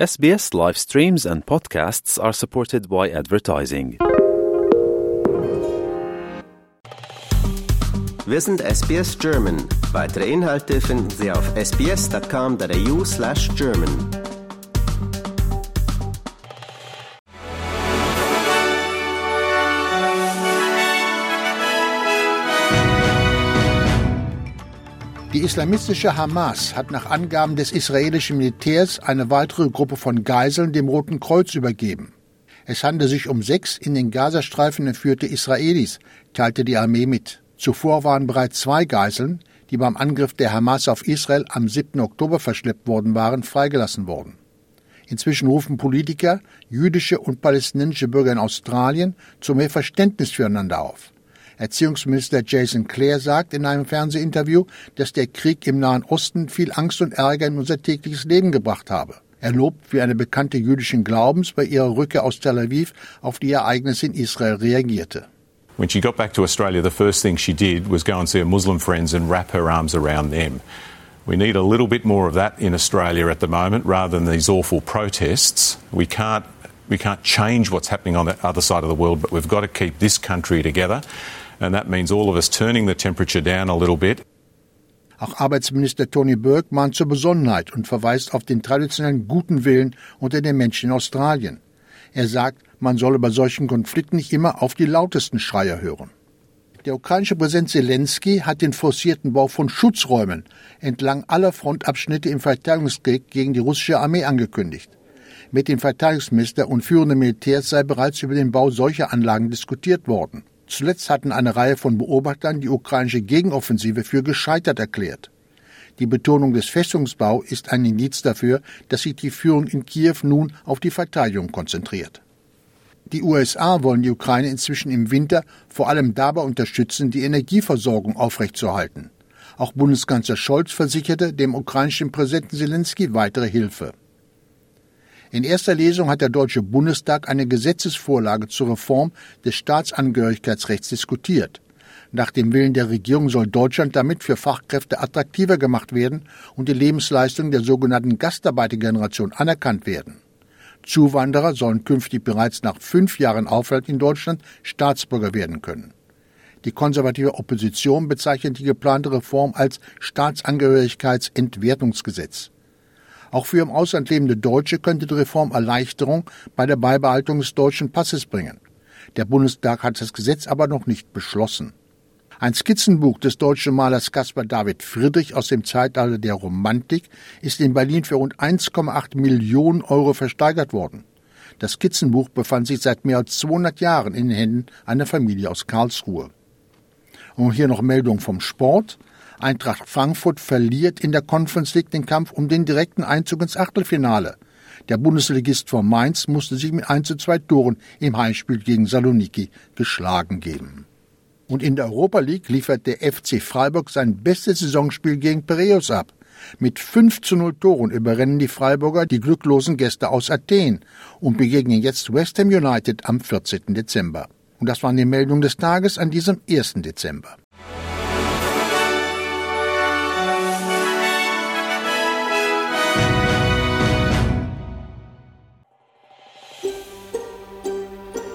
SBS live streams and podcasts are supported by advertising. Wir sind SBS German. Weitere Inhalte finden Sie auf sbs.com.au/german. Die islamistische Hamas hat nach Angaben des israelischen Militärs eine weitere Gruppe von Geiseln dem Roten Kreuz übergeben. Es handelt sich um sechs in den Gazastreifen entführte Israelis, teilte die Armee mit. Zuvor waren bereits zwei Geiseln, die beim Angriff der Hamas auf Israel am 7. Oktober verschleppt worden waren, freigelassen worden. Inzwischen rufen Politiker, jüdische und palästinensische Bürger in Australien zu mehr Verständnis füreinander auf. Erziehungsminister Jason Clare sagt in einem Fernsehinterview, dass der Krieg im Nahen Osten viel Angst und Ärger in unser tägliches Leben gebracht habe. Er lobt, wie eine Bekannte jüdischen Glaubens bei ihrer Rückkehr aus Tel Aviv auf die Ereignisse in Israel reagierte. When she got back to Australia, the first thing she did was go and see her Muslim friends and wrap her arms around them. We need a little bit more of that in Australia at the moment rather than these awful protests. We can't, we can't change what's happening on the other side of the world, but we've got to keep this country together. And that means all of us turning the temperature down a little bit. Auch Arbeitsminister Tony Burke mahnt zur Besonnenheit und verweist auf den traditionellen guten Willen unter den Menschen in Australien. Er sagt, man solle bei solchen Konflikten nicht immer auf die lautesten Schreier hören. Der ukrainische Präsident Zelensky hat den forcierten Bau von Schutzräumen entlang aller Frontabschnitte im Verteidigungskrieg gegen die russische Armee angekündigt. Mit dem Verteidigungsminister und führenden Militärs sei bereits über den Bau solcher Anlagen diskutiert worden. Zuletzt hatten eine Reihe von Beobachtern die ukrainische Gegenoffensive für gescheitert erklärt. Die Betonung des Festungsbau ist ein Indiz dafür, dass sich die Führung in Kiew nun auf die Verteidigung konzentriert. Die USA wollen die Ukraine inzwischen im Winter vor allem dabei unterstützen, die Energieversorgung aufrechtzuerhalten. Auch Bundeskanzler Scholz versicherte dem ukrainischen Präsidenten Zelensky weitere Hilfe. In erster Lesung hat der Deutsche Bundestag eine Gesetzesvorlage zur Reform des Staatsangehörigkeitsrechts diskutiert. Nach dem Willen der Regierung soll Deutschland damit für Fachkräfte attraktiver gemacht werden und die Lebensleistung der sogenannten Gastarbeitergeneration anerkannt werden. Zuwanderer sollen künftig bereits nach fünf Jahren Aufenthalt in Deutschland Staatsbürger werden können. Die konservative Opposition bezeichnet die geplante Reform als Staatsangehörigkeitsentwertungsgesetz. Auch für im Ausland lebende Deutsche könnte die Reform Erleichterung bei der Beibehaltung des deutschen Passes bringen. Der Bundestag hat das Gesetz aber noch nicht beschlossen. Ein Skizzenbuch des deutschen Malers Caspar David Friedrich aus dem Zeitalter der Romantik ist in Berlin für rund 1,8 Millionen Euro versteigert worden. Das Skizzenbuch befand sich seit mehr als 200 Jahren in den Händen einer Familie aus Karlsruhe. Und hier noch Meldung vom Sport. Eintracht Frankfurt verliert in der Conference League den Kampf um den direkten Einzug ins Achtelfinale. Der Bundesligist von Mainz musste sich mit 1 zu 2 Toren im Heimspiel gegen Saloniki geschlagen geben. Und in der Europa League liefert der FC Freiburg sein bestes Saisonspiel gegen Piraeus ab. Mit 5 zu 0 Toren überrennen die Freiburger die glücklosen Gäste aus Athen und begegnen jetzt West Ham United am 14. Dezember. Und das waren die Meldungen des Tages an diesem 1. Dezember.